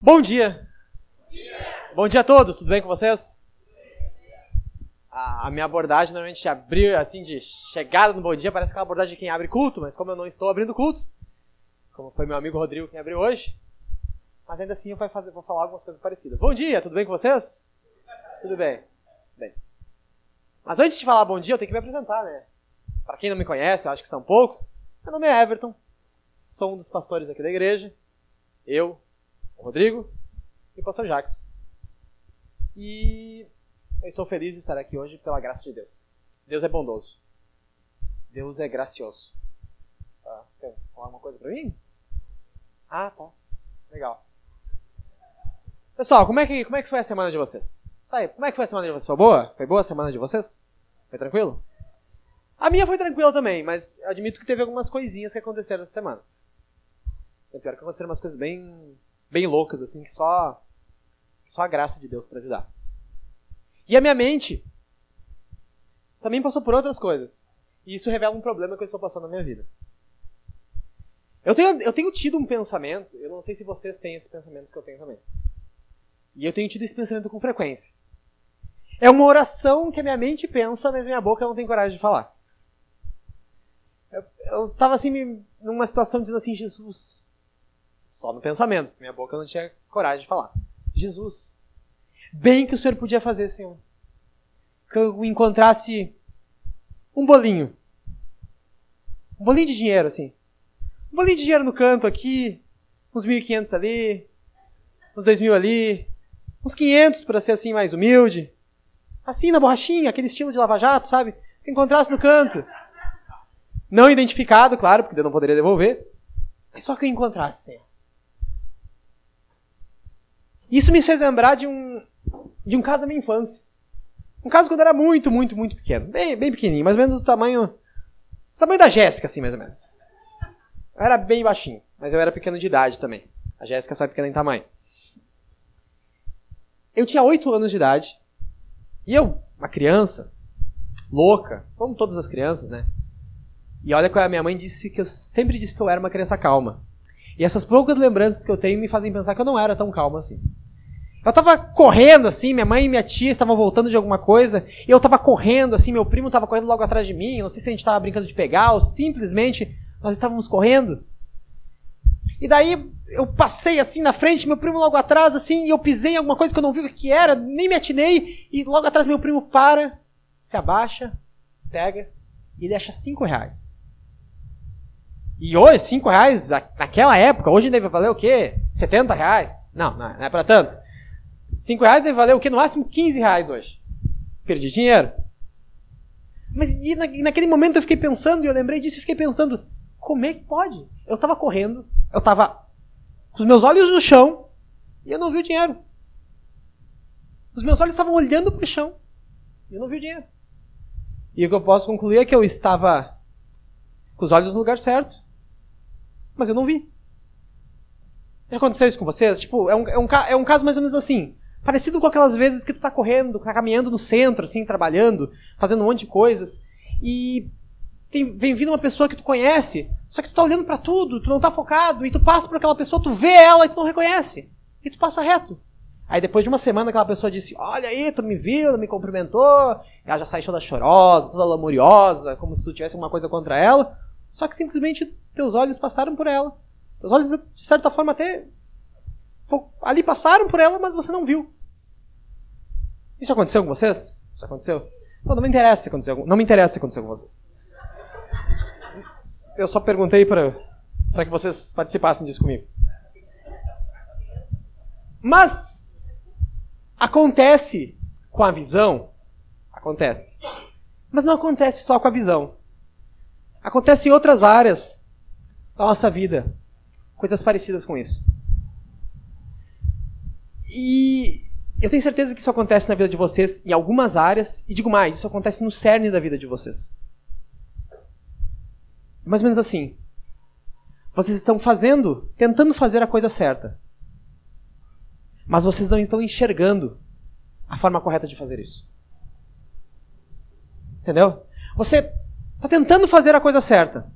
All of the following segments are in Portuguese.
Bom dia. Bom dia a todos, tudo bem com vocês? A, minha abordagem normalmente de abrir, assim, de chegada no bom dia, parece aquela abordagem de quem abre culto, mas como eu não estou abrindo culto, como foi meu amigo Rodrigo quem abriu hoje, mas ainda assim eu vou, fazer, vou falar algumas coisas parecidas. Bom dia, tudo bem com vocês? Tudo bem. Bem. Mas antes de falar bom dia, eu tenho que me apresentar, né? Para quem não me conhece, eu acho que são poucos, meu nome é Everton, sou um dos pastores aqui da igreja, eu, o Rodrigo e o pastor Jackson. E eu estou feliz de estar aqui hoje pela graça de Deus. Deus é bondoso. Deus é gracioso. Tá? Quer falar alguma coisa para mim? Ah, tá. Legal. Pessoal, como é que, como é que foi a semana de vocês? Sai, como é que foi a semana de vocês? Foi boa? Foi boa a semana de vocês? Foi tranquilo? A minha foi tranquila também, mas admito que teve algumas coisinhas que aconteceram essa semana. É pior que aconteceram umas coisas bem, bem loucas, assim, que só, só a graça de Deus para ajudar. E a minha mente também passou por outras coisas. E isso revela um problema que eu estou passando na minha vida. Eu tenho, eu tenho tido um pensamento, eu não sei se vocês têm esse pensamento que eu tenho também. E eu tenho tido esse pensamento com frequência. É uma oração que a minha mente pensa, mas minha boca não tem coragem de falar. Eu, eu tava assim, numa situação dizendo assim, Jesus. Só no pensamento, minha boca não tinha coragem de falar. Jesus. Bem que o Senhor podia fazer, Senhor. Que eu encontrasse um bolinho. Um bolinho de dinheiro, assim. Um bolinho de dinheiro no canto aqui, uns 1.500 ali, uns 2.000 ali, uns 500 para ser assim mais humilde. Assim na borrachinha, aquele estilo de lava-jato, sabe? Que encontrasse no canto. Não identificado, claro, porque eu não poderia devolver. Mas só que eu encontrasse. Isso me fez lembrar de um, de um caso da minha infância. Um caso quando eu era muito, muito, muito pequeno. Bem, bem pequenininho, mais ou menos do tamanho. Do tamanho da Jéssica, assim, mais ou menos. Eu era bem baixinho, mas eu era pequeno de idade também. A Jéssica só é pequena em tamanho. Eu tinha 8 anos de idade. E eu, uma criança, louca, como todas as crianças, né? E olha que a minha mãe disse que eu sempre disse que eu era uma criança calma. E essas poucas lembranças que eu tenho me fazem pensar que eu não era tão calma assim. Eu tava correndo assim, minha mãe e minha tia estavam voltando de alguma coisa, e eu tava correndo assim, meu primo tava correndo logo atrás de mim, não sei se a gente tava brincando de pegar ou simplesmente nós estávamos correndo. E daí eu passei assim na frente, meu primo logo atrás assim, e eu pisei em alguma coisa que eu não vi o que era, nem me atinei, e logo atrás meu primo para, se abaixa, pega e deixa cinco reais. E hoje, cinco reais, naquela época, hoje deve valer o quê? 70 reais? Não, não é para tanto. 5 reais deve valer o que? No máximo 15 reais hoje. Perdi dinheiro. Mas e na, naquele momento eu fiquei pensando, e eu lembrei disso e fiquei pensando, como é que pode? Eu tava correndo, eu tava com os meus olhos no chão, e eu não vi o dinheiro. Os meus olhos estavam olhando pro chão, e eu não vi o dinheiro. E o que eu posso concluir é que eu estava com os olhos no lugar certo, mas eu não vi. Já aconteceu isso com vocês? Tipo, é um, é um, é um caso mais ou menos assim. Parecido com aquelas vezes que tu tá correndo, tá caminhando no centro, assim, trabalhando, fazendo um monte de coisas, e tem, vem vindo uma pessoa que tu conhece, só que tu tá olhando para tudo, tu não tá focado, e tu passa por aquela pessoa, tu vê ela e tu não reconhece. E tu passa reto. Aí depois de uma semana aquela pessoa disse, olha aí, tu me viu, me cumprimentou, ela já sai toda chorosa, toda lamuriosa, como se tu tivesse alguma coisa contra ela, só que simplesmente teus olhos passaram por ela. Teus olhos, de certa forma, até ali passaram por ela, mas você não viu. Isso aconteceu com vocês? Já aconteceu? Não, não me interessa se aconteceu. Não me interessa se aconteceu com vocês. Eu só perguntei para que vocês participassem disso comigo. Mas acontece com a visão, acontece. Mas não acontece só com a visão. Acontece em outras áreas da nossa vida, coisas parecidas com isso. E eu tenho certeza que isso acontece na vida de vocês em algumas áreas, e digo mais, isso acontece no cerne da vida de vocês. Mais ou menos assim. Vocês estão fazendo, tentando fazer a coisa certa. Mas vocês não estão enxergando a forma correta de fazer isso. Entendeu? Você está tentando fazer a coisa certa,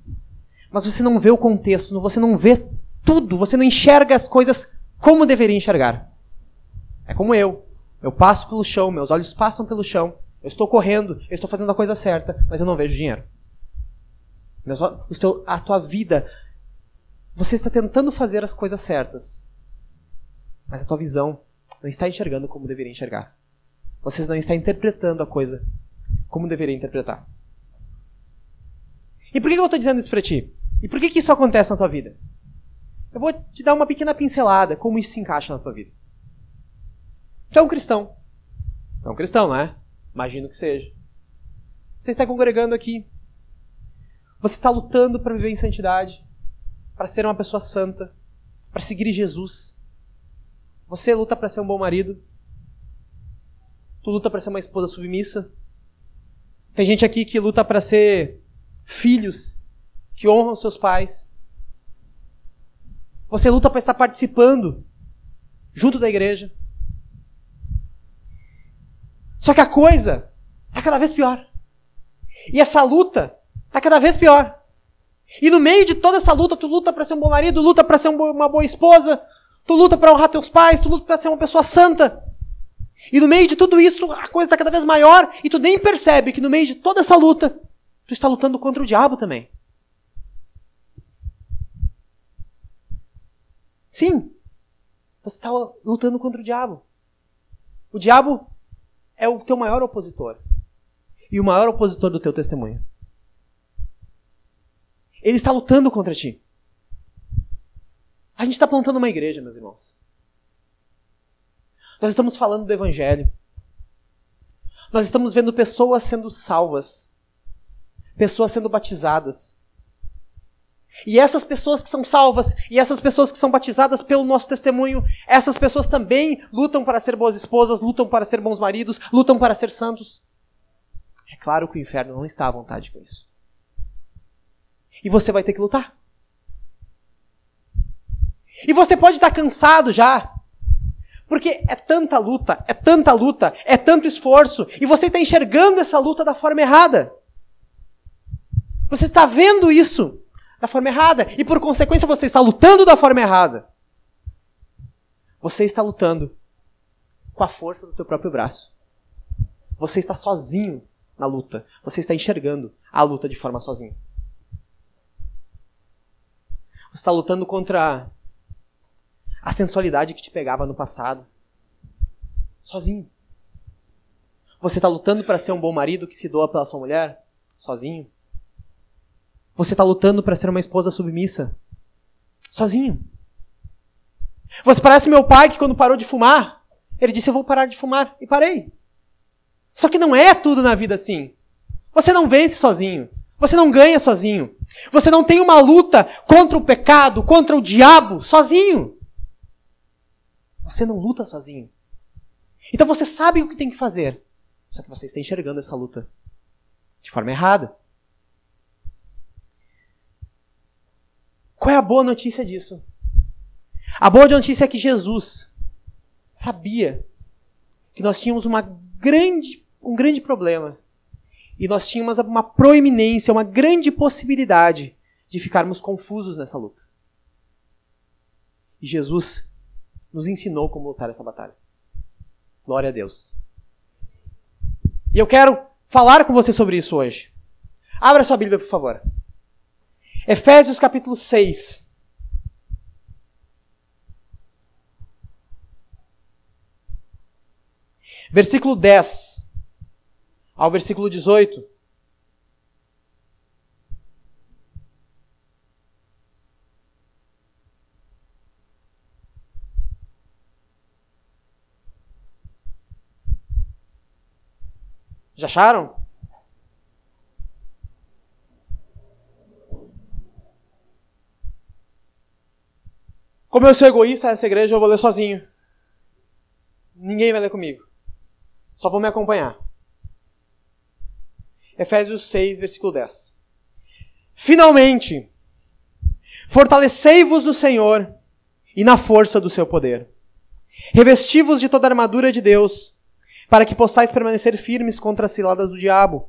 mas você não vê o contexto, você não vê tudo, você não enxerga as coisas como deveria enxergar. É como eu. Eu passo pelo chão, meus olhos passam pelo chão, eu estou correndo, eu estou fazendo a coisa certa, mas eu não vejo dinheiro. Meus, o teu, a tua vida, você está tentando fazer as coisas certas, mas a tua visão não está enxergando como deveria enxergar. Você não está interpretando a coisa como deveria interpretar. E por que eu estou dizendo isso para ti? E por que, que isso acontece na tua vida? Eu vou te dar uma pequena pincelada como isso se encaixa na tua vida. Tu é um cristão. Tu é um cristão, não é? Imagino que seja. Você está congregando aqui. Você está lutando para viver em santidade, para ser uma pessoa santa, para seguir Jesus. Você luta para ser um bom marido. Tu luta para ser uma esposa submissa. Tem gente aqui que luta para ser filhos que honram seus pais. Você luta para estar participando junto da igreja. Só que a coisa está cada vez pior. E essa luta está cada vez pior. E no meio de toda essa luta, tu luta para ser um bom marido, luta para ser uma boa esposa, tu luta para honrar teus pais, tu luta para ser uma pessoa santa. E no meio de tudo isso, a coisa está cada vez maior e tu nem percebe que no meio de toda essa luta, tu está lutando contra o diabo também. Sim, você está lutando contra o diabo. O diabo é o teu maior opositor. E o maior opositor do teu testemunho. Ele está lutando contra ti. A gente está plantando uma igreja, meus irmãos. Nós estamos falando do Evangelho. Nós estamos vendo pessoas sendo salvas, pessoas sendo batizadas. E essas pessoas que são salvas e essas pessoas que são batizadas pelo nosso testemunho, essas pessoas também lutam para ser boas esposas, lutam para ser bons maridos, lutam para ser santos. É claro que o inferno não está à vontade com isso. E você vai ter que lutar. E você pode estar cansado já. Porque é tanta luta, é tanta luta, é tanto esforço, e você está enxergando essa luta da forma errada. Você está vendo isso da forma errada. E por consequência você está lutando da forma errada. Você está lutando com a força do teu próprio braço. Você está sozinho na luta. Você está enxergando a luta de forma sozinho. Você está lutando contra a sensualidade que te pegava no passado. Sozinho. Você está lutando para ser um bom marido que se doa pela sua mulher? Sozinho. Você está lutando para ser uma esposa submissa? Sozinho. Você parece meu pai que quando parou de fumar, ele disse: Eu vou parar de fumar. E parei. Só que não é tudo na vida assim. Você não vence sozinho. Você não ganha sozinho. Você não tem uma luta contra o pecado, contra o diabo, sozinho. Você não luta sozinho. Então você sabe o que tem que fazer. Só que você está enxergando essa luta de forma errada. Qual é a boa notícia disso? A boa notícia é que Jesus sabia que nós tínhamos uma grande, um grande problema. E nós tínhamos uma proeminência, uma grande possibilidade de ficarmos confusos nessa luta. E Jesus nos ensinou como lutar essa batalha. Glória a Deus. E eu quero falar com você sobre isso hoje. Abra sua Bíblia, por favor. Efésios capítulo 6. Versículo 10 ao versículo 18. Já acharam? Como eu sou egoísta, essa igreja eu vou ler sozinho. Ninguém vai ler comigo. Só vão me acompanhar. Efésios 6, versículo 10. Finalmente, fortalecei-vos no Senhor e na força do seu poder. Revesti-vos de toda a armadura de Deus, para que possais permanecer firmes contra as ciladas do diabo.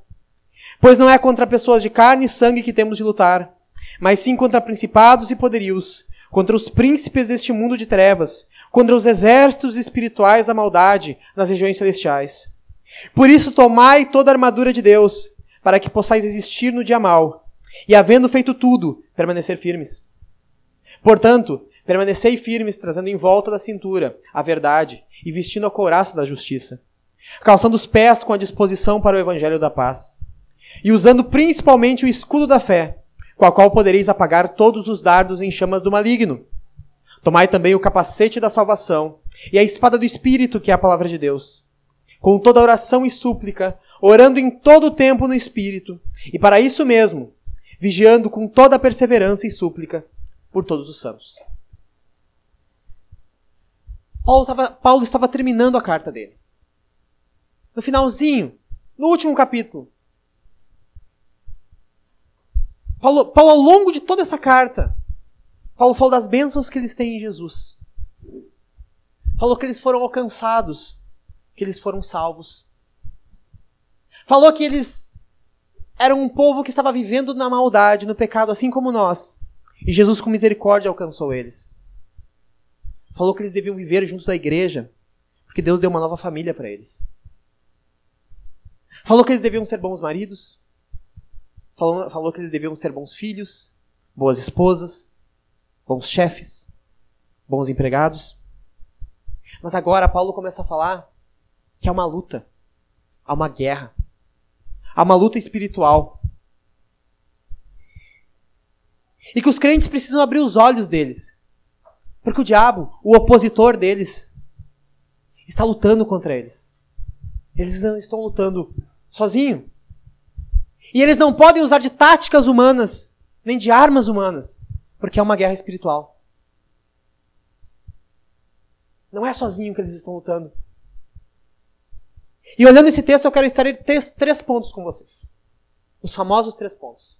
Pois não é contra pessoas de carne e sangue que temos de lutar, mas sim contra principados e poderios, contra os príncipes deste mundo de trevas, contra os exércitos espirituais da maldade nas regiões celestiais. Por isso tomai toda a armadura de Deus, para que possais existir no dia mal, e havendo feito tudo, permanecer firmes. Portanto, permanecei firmes, trazendo em volta da cintura a verdade, e vestindo a couraça da justiça, calçando os pés com a disposição para o evangelho da paz, e usando principalmente o escudo da fé, com a qual podereis apagar todos os dardos em chamas do maligno. Tomai também o capacete da salvação e a espada do Espírito, que é a palavra de Deus. Com toda oração e súplica, orando em todo o tempo no Espírito, e para isso mesmo, vigiando com toda perseverança e súplica por todos os santos. Paulo estava, Paulo estava terminando a carta dele. No finalzinho, no último capítulo, Paulo, Paulo, ao longo de toda essa carta, Paulo falou das bênçãos que eles têm em Jesus. Falou que eles foram alcançados, que eles foram salvos. Falou que eles eram um povo que estava vivendo na maldade, no pecado, assim como nós. E Jesus, com misericórdia, alcançou eles. Falou que eles deviam viver junto da igreja, porque Deus deu uma nova família para eles. Falou que eles deviam ser bons maridos, falou, falou que eles deviam ser bons filhos, boas esposas, bons chefes, bons empregados. Mas agora Paulo começa a falar que há uma luta, há uma guerra, há uma luta espiritual. E que os crentes precisam abrir os olhos deles. Porque o diabo, o opositor deles, está lutando contra eles. Eles não estão lutando sozinho. E eles não podem usar de táticas humanas, nem de armas humanas, porque é uma guerra espiritual. Não é sozinho que eles estão lutando. E olhando esse texto, eu quero estar três, três pontos com vocês. Os famosos três pontos.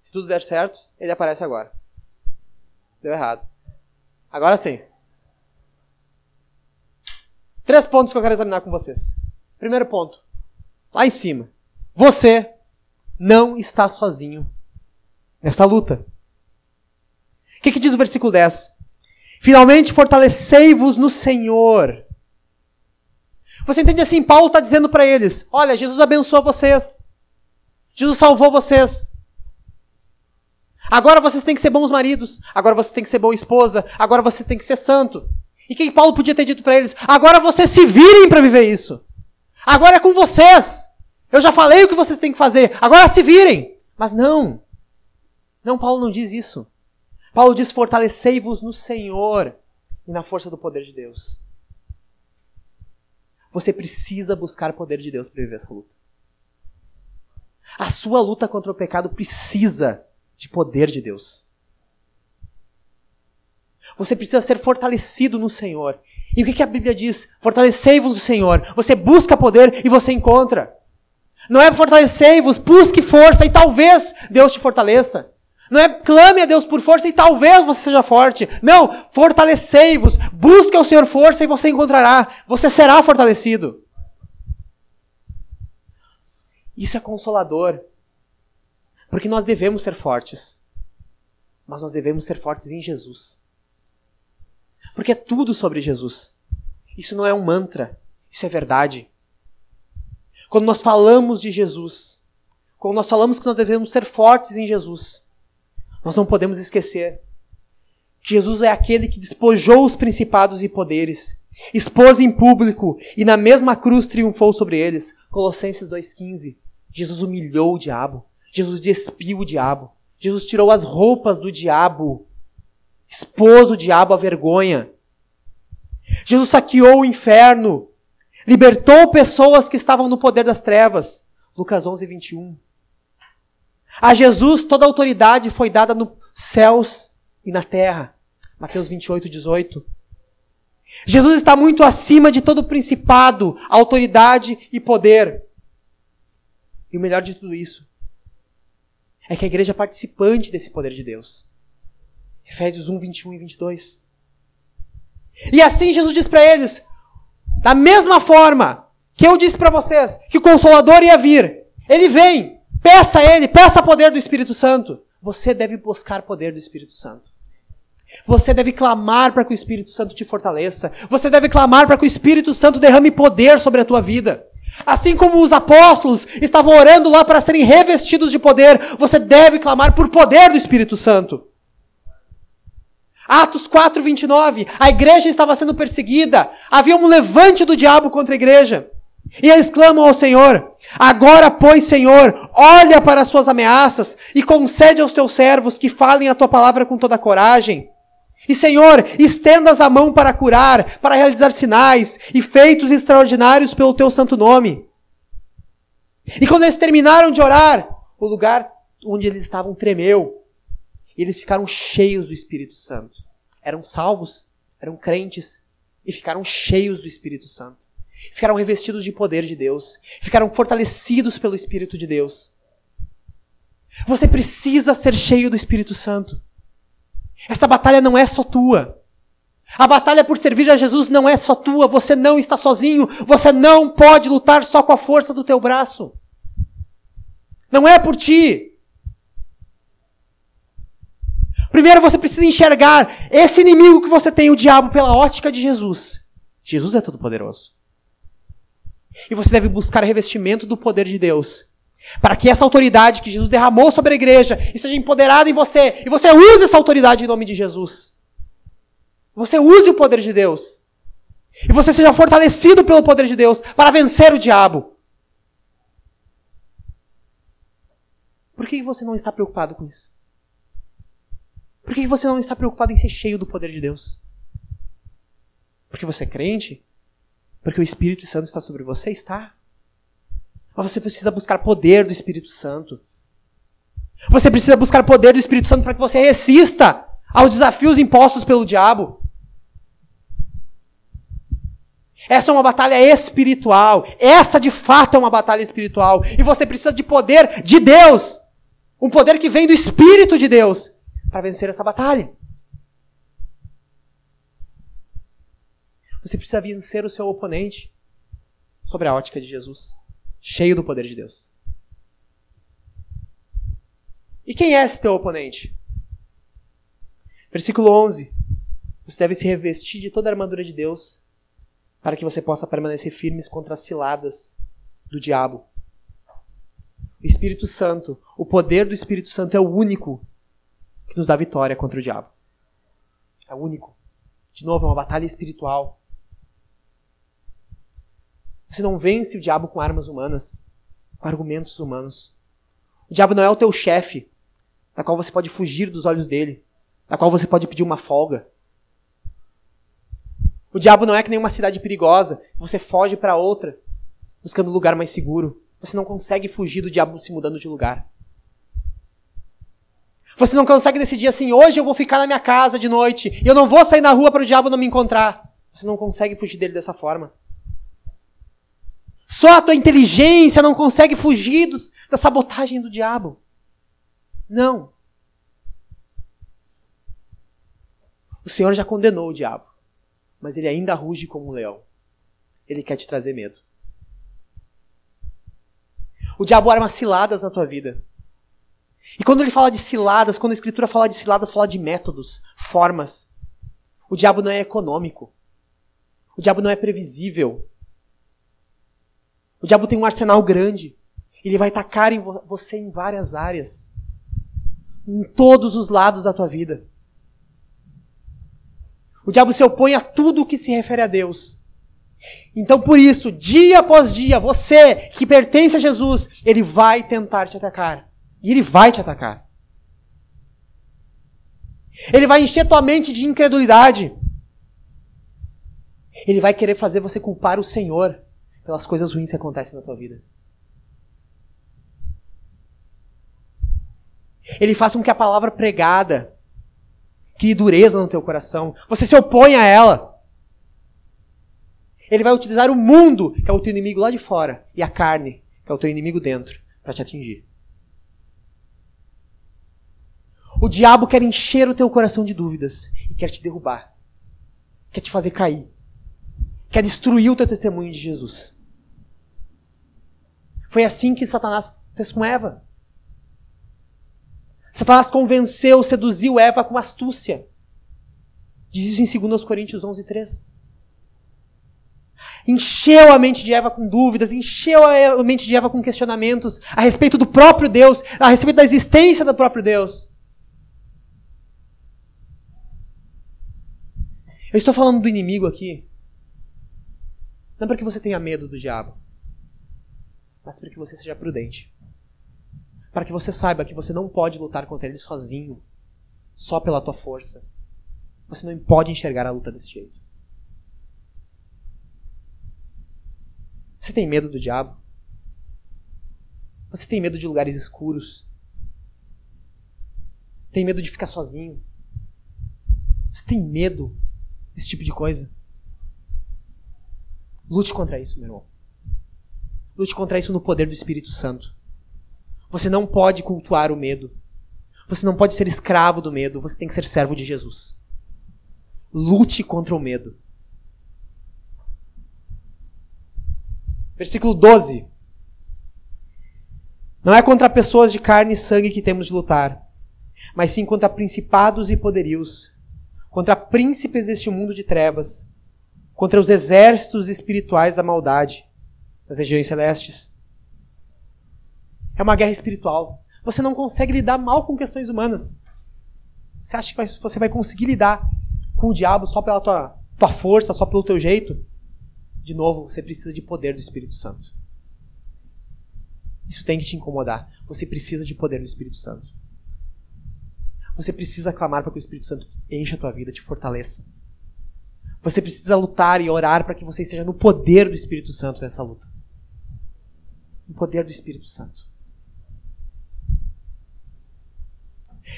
Se tudo der certo, ele aparece agora. Deu errado. Agora sim. Três pontos que eu quero examinar com vocês. Primeiro ponto lá em cima. Você não está sozinho nessa luta. O que, que diz o versículo 10? Finalmente fortalecei-vos no Senhor. Você entende assim? Paulo está dizendo para eles: Olha, Jesus abençoou vocês. Jesus salvou vocês. Agora vocês têm que ser bons maridos. Agora você tem que ser boa esposa. Agora você tem que ser santo. E o que Paulo podia ter dito para eles? Agora vocês se virem para viver isso. Agora é com vocês. Eu já falei o que vocês têm que fazer. Agora se virem. Mas não. Não, Paulo não diz isso. Paulo diz: fortalecei-vos no Senhor e na força do poder de Deus. Você precisa buscar o poder de Deus para viver essa luta. A sua luta contra o pecado precisa de poder de Deus. Você precisa ser fortalecido no Senhor. E o que, que a Bíblia diz? Fortalecei-vos no Senhor. Você busca poder e você encontra. Não é fortalecei-vos, busque força e talvez Deus te fortaleça. Não é clame a Deus por força e talvez você seja forte. Não, fortalecei-vos, busque ao Senhor força e você encontrará. Você será fortalecido. Isso é consolador. Porque nós devemos ser fortes. Mas nós devemos ser fortes em Jesus. Porque é tudo sobre Jesus. Isso não é um mantra, isso é verdade. Quando nós falamos de Jesus, quando nós falamos que nós devemos ser fortes em Jesus, nós não podemos esquecer que Jesus é aquele que despojou os principados e poderes, expôs em público e na mesma cruz triunfou sobre eles. Colossenses 2,15. Jesus humilhou o diabo. Jesus despiu o diabo. Jesus tirou as roupas do diabo expôs o diabo à vergonha. Jesus saqueou o inferno, libertou pessoas que estavam no poder das trevas. Lucas 11, 21. A Jesus toda autoridade foi dada nos céus e na terra. Mateus 28, 18. Jesus está muito acima de todo principado, autoridade e poder. E o melhor de tudo isso é que a igreja é participante desse poder de Deus. Efésios 1, 21 e 22. E assim Jesus diz para eles: da mesma forma que eu disse para vocês que o Consolador ia vir. Ele vem. Peça a Ele, peça poder do Espírito Santo. Você deve buscar poder do Espírito Santo. Você deve clamar para que o Espírito Santo te fortaleça. Você deve clamar para que o Espírito Santo derrame poder sobre a tua vida. Assim como os apóstolos estavam orando lá para serem revestidos de poder, você deve clamar por poder do Espírito Santo. Atos 4, 29. A igreja estava sendo perseguida. Havia um levante do diabo contra a igreja. E eles clamam ao Senhor: Agora, pois, Senhor, olha para as suas ameaças e concede aos teus servos que falem a tua palavra com toda coragem. E, Senhor, estendas a mão para curar, para realizar sinais e feitos extraordinários pelo teu santo nome. E quando eles terminaram de orar, o lugar onde eles estavam tremeu. E eles ficaram cheios do Espírito Santo. Eram salvos, eram crentes e ficaram cheios do Espírito Santo. Ficaram revestidos de poder de Deus. Ficaram fortalecidos pelo Espírito de Deus. Você precisa ser cheio do Espírito Santo. Essa batalha não é só tua. A batalha por servir a Jesus não é só tua. Você não está sozinho. Você não pode lutar só com a força do teu braço. Não é por ti. Primeiro você precisa enxergar esse inimigo que você tem, o diabo, pela ótica de Jesus. Jesus é todo poderoso. E você deve buscar revestimento do poder de Deus. Para que essa autoridade que Jesus derramou sobre a igreja seja empoderada em você. E você use essa autoridade em nome de Jesus. Você use o poder de Deus. E você seja fortalecido pelo poder de Deus para vencer o diabo. Por que você não está preocupado com isso? Por que você não está preocupado em ser cheio do poder de Deus? Porque você é crente? Porque o Espírito Santo está sobre você? Está. Mas você precisa buscar poder do Espírito Santo. Você precisa buscar poder do Espírito Santo para que você resista aos desafios impostos pelo diabo. Essa é uma batalha espiritual. Essa de fato é uma batalha espiritual. E você precisa de poder de Deus. Um poder que vem do Espírito de Deus para vencer essa batalha. Você precisa vencer o seu oponente sobre a ótica de Jesus, cheio do poder de Deus. E quem é esse teu oponente? Versículo 11. Você deve se revestir de toda a armadura de Deus para que você possa permanecer firmes contra as ciladas do diabo. O Espírito Santo, o poder do Espírito Santo é o único que nos dá vitória contra o diabo. É o único. De novo, é uma batalha espiritual. Você não vence o diabo com armas humanas, com argumentos humanos. O diabo não é o teu chefe, da qual você pode fugir dos olhos dele, da qual você pode pedir uma folga. O diabo não é que nem uma cidade perigosa, você foge para outra, buscando um lugar mais seguro. Você não consegue fugir do diabo se mudando de lugar. Você não consegue decidir assim, hoje eu vou ficar na minha casa de noite e eu não vou sair na rua para o diabo não me encontrar. Você não consegue fugir dele dessa forma. Só a tua inteligência não consegue fugir dos, da sabotagem do diabo. Não. O Senhor já condenou o diabo, mas ele ainda ruge como um leão. Ele quer te trazer medo. O diabo arma ciladas na tua vida. E quando ele fala de ciladas, quando a escritura fala de ciladas, fala de métodos, formas. O diabo não é econômico. O diabo não é previsível. O diabo tem um arsenal grande. Ele vai atacar em vo você em várias áreas. Em todos os lados da tua vida. O diabo se opõe a tudo que se refere a Deus. Então, por isso, dia após dia, você que pertence a Jesus, ele vai tentar te atacar. E ele vai te atacar. Ele vai encher tua mente de incredulidade. Ele vai querer fazer você culpar o Senhor pelas coisas ruins que acontecem na tua vida. Ele faz com que a palavra pregada crie dureza no teu coração. Você se opõe a ela. Ele vai utilizar o mundo, que é o teu inimigo lá de fora, e a carne, que é o teu inimigo dentro, para te atingir. O diabo quer encher o teu coração de dúvidas e quer te derrubar. Quer te fazer cair. Quer destruir o teu testemunho de Jesus. Foi assim que Satanás fez com Eva. Satanás convenceu, seduziu Eva com astúcia. Diz isso em 2 Coríntios 11, 3. Encheu a mente de Eva com dúvidas, encheu a mente de Eva com questionamentos a respeito do próprio Deus, a respeito da existência do próprio Deus. Eu estou falando do inimigo aqui, não para que você tenha medo do diabo, mas para que você seja prudente. Para que você saiba que você não pode lutar contra ele sozinho, só pela tua força. Você não pode enxergar a luta desse jeito. Você tem medo do diabo? Você tem medo de lugares escuros? Tem medo de ficar sozinho? Você tem medo desse tipo de coisa? Lute contra isso, meu irmão. Lute contra isso no poder do Espírito Santo. Você não pode cultuar o medo. Você não pode ser escravo do medo. Você tem que ser servo de Jesus. Lute contra o medo. Versículo 12. Não é contra pessoas de carne e sangue que temos de lutar, mas sim contra principados e poderios, contra príncipes deste mundo de trevas, contra os exércitos espirituais da maldade das regiões celestes. É uma guerra espiritual. Você não consegue lidar mal com questões humanas. Você acha que você vai conseguir lidar com o diabo só pela tua, tua força, só pelo teu jeito? De novo, você precisa de poder do Espírito Santo. Isso tem que te incomodar. Você precisa de poder do Espírito Santo. Você precisa clamar para que o Espírito Santo encha a tua vida, te fortaleça. Você precisa lutar e orar para que você esteja no poder do Espírito Santo nessa luta. No poder do Espírito Santo.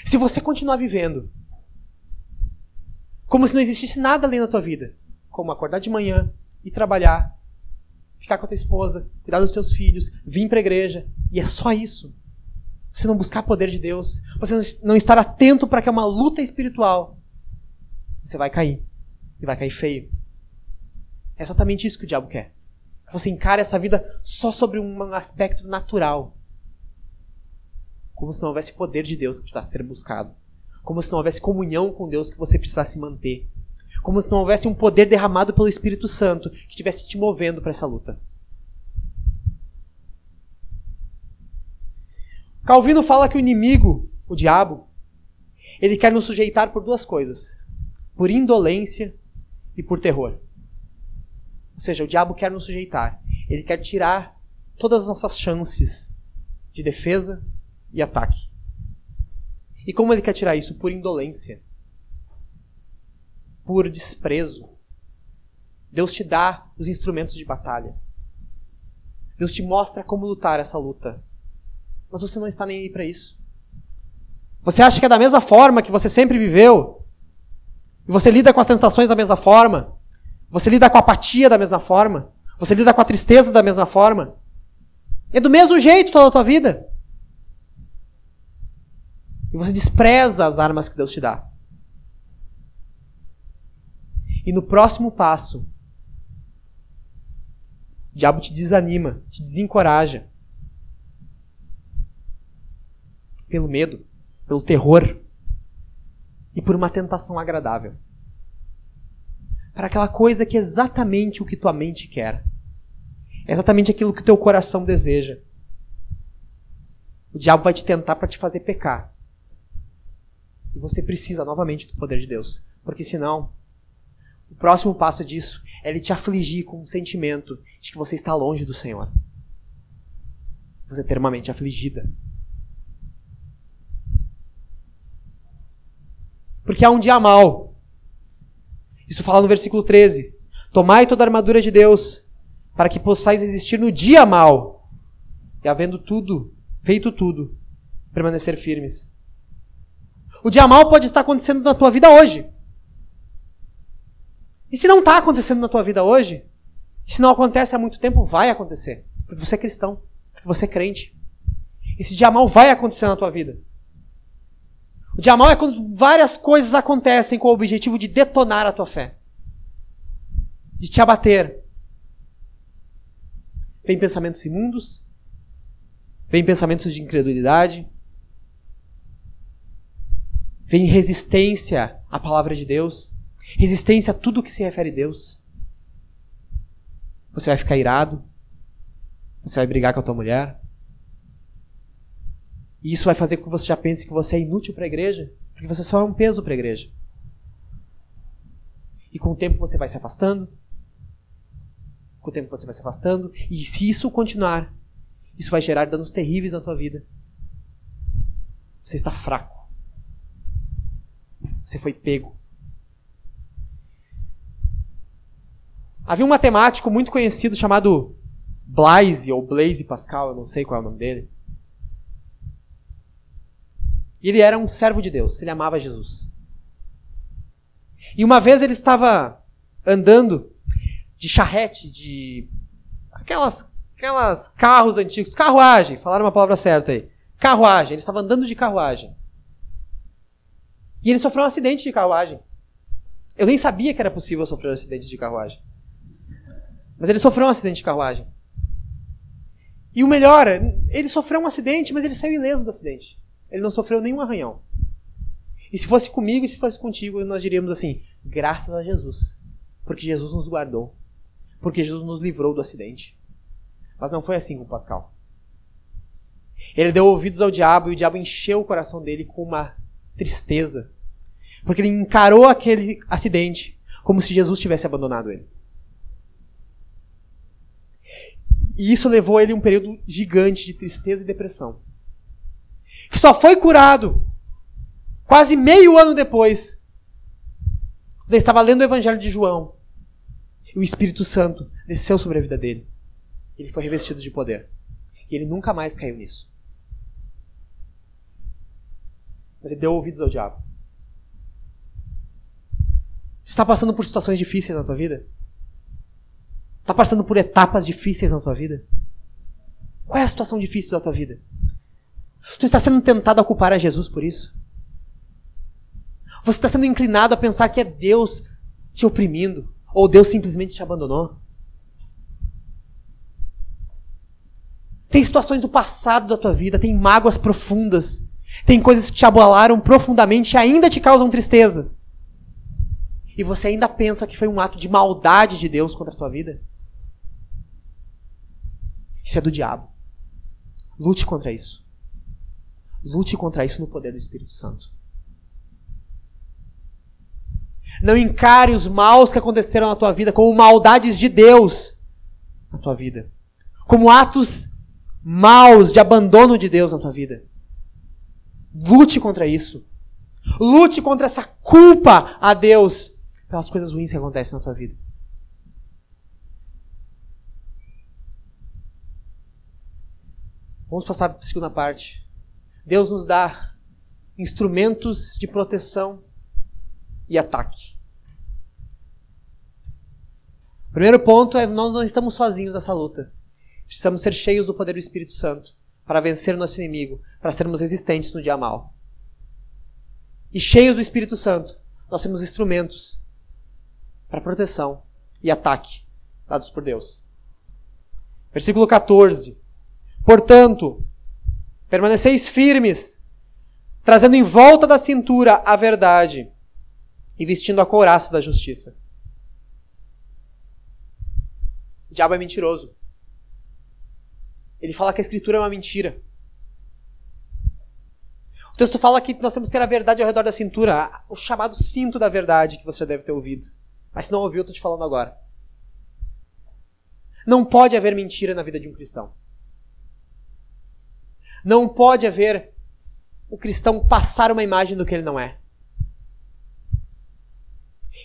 Se você continuar vivendo como se não existisse nada além da tua vida, como acordar de manhã e trabalhar, ficar com a tua esposa, cuidar dos teus filhos, vir para a igreja, e é só isso. Você não buscar poder de Deus, você não estar atento para que é uma luta espiritual, você vai cair. E vai cair feio. É exatamente isso que o diabo quer. Você encara essa vida só sobre um aspecto natural. Como se não houvesse poder de Deus que precisasse ser buscado. Como se não houvesse comunhão com Deus que você precisasse manter. Como se não houvesse um poder derramado pelo Espírito Santo que estivesse te movendo para essa luta. Calvino fala que o inimigo, o diabo, ele quer nos sujeitar por duas coisas: por indolência e por terror. Ou seja, o diabo quer nos sujeitar. Ele quer tirar todas as nossas chances de defesa e ataque. E como ele quer tirar isso? Por indolência. Por desprezo. Deus te dá os instrumentos de batalha. Deus te mostra como lutar essa luta. Mas você não está nem aí para isso. Você acha que é da mesma forma que você sempre viveu? E você lida com as sensações da mesma forma? Você lida com a apatia da mesma forma? Você lida com a tristeza da mesma forma? É do mesmo jeito toda a tua vida. E você despreza as armas que Deus te dá. E no próximo passo, o diabo te desanima, te desencoraja. Pelo medo, pelo terror e por uma tentação agradável. Para aquela coisa que é exatamente o que tua mente quer. É exatamente aquilo que teu coração deseja. O diabo vai te tentar para te fazer pecar. E você precisa novamente do poder de Deus. Porque senão, o próximo passo disso é ele te afligir com um sentimento de que você está longe do Senhor. Você ter uma mente afligida. Porque há um dia mal. Isso fala no versículo 13. Tomai toda a armadura de Deus, para que possais existir no dia mal. E havendo tudo, feito tudo, permanecer firmes. O dia mal pode estar acontecendo na tua vida hoje. E se não está acontecendo na tua vida hoje, se não acontece há muito tempo, vai acontecer. Porque você é cristão, porque você é crente. Esse dia mal vai acontecer na tua vida. O dia é quando várias coisas acontecem com o objetivo de detonar a tua fé. De te abater. Vem pensamentos imundos, vem pensamentos de incredulidade, vem resistência à palavra de Deus, resistência a tudo que se refere a Deus. Você vai ficar irado, você vai brigar com a tua mulher, e isso vai fazer com que você já pense que você é inútil para a igreja, porque você só é um peso para a igreja. E com o tempo você vai se afastando, com o tempo você vai se afastando, e se isso continuar, isso vai gerar danos terríveis na tua vida. Você está fraco. Você foi pego. Havia um matemático muito conhecido chamado Blaise, ou Blaise Pascal, eu não sei qual é o nome dele. Ele era um servo de Deus, ele amava Jesus. E uma vez ele estava andando de charrete, de aquelas, aquelas carros antigos, carruagem, falaram uma palavra certa aí. Carruagem, ele estava andando de carruagem. E ele sofreu um acidente de carruagem. Eu nem sabia que era possível sofrer um acidente de carruagem. Mas ele sofreu um acidente de carruagem. E o melhor, ele sofreu um acidente, mas ele saiu ileso do acidente. Ele não sofreu nenhum arranhão. E se fosse comigo e se fosse contigo, nós diríamos assim: graças a Jesus. Porque Jesus nos guardou. Porque Jesus nos livrou do acidente. Mas não foi assim com Pascal. Ele deu ouvidos ao diabo e o diabo encheu o coração dele com uma tristeza. Porque ele encarou aquele acidente como se Jesus tivesse abandonado ele. E isso levou ele a um período gigante de tristeza e depressão. Que só foi curado quase meio ano depois. Ele estava lendo o Evangelho de João. E o Espírito Santo desceu sobre a vida dele. Ele foi revestido de poder. E ele nunca mais caiu nisso. Mas ele deu ouvidos ao diabo. Está passando por situações difíceis na tua vida? Está passando por etapas difíceis na tua vida? Qual é a situação difícil da tua vida? Tu está sendo tentado a culpar a Jesus por isso? Você está sendo inclinado a pensar que é Deus te oprimindo? Ou Deus simplesmente te abandonou? Tem situações do passado da tua vida, tem mágoas profundas, tem coisas que te abalaram profundamente e ainda te causam tristezas. E você ainda pensa que foi um ato de maldade de Deus contra a tua vida? Isso é do diabo. Lute contra isso. Lute contra isso no poder do Espírito Santo. Não encare os maus que aconteceram na tua vida como maldades de Deus na tua vida. Como atos maus de abandono de Deus na tua vida. Lute contra isso. Lute contra essa culpa a Deus pelas coisas ruins que acontecem na tua vida. Vamos passar para a segunda parte. Deus nos dá instrumentos de proteção e ataque. O primeiro ponto é nós não estamos sozinhos nessa luta. Precisamos ser cheios do poder do Espírito Santo para vencer o nosso inimigo, para sermos resistentes no dia mal. E cheios do Espírito Santo, nós temos instrumentos para proteção e ataque dados por Deus. Versículo 14. Portanto, permaneceis firmes, trazendo em volta da cintura a verdade e vestindo a couraça da justiça. O diabo é mentiroso. Ele fala que a escritura é uma mentira. O texto fala que nós temos que ter a verdade ao redor da cintura, o chamado cinto da verdade que você deve ter ouvido. Mas se não ouviu, eu estou te falando agora. Não pode haver mentira na vida de um cristão. Não pode haver o cristão passar uma imagem do que ele não é.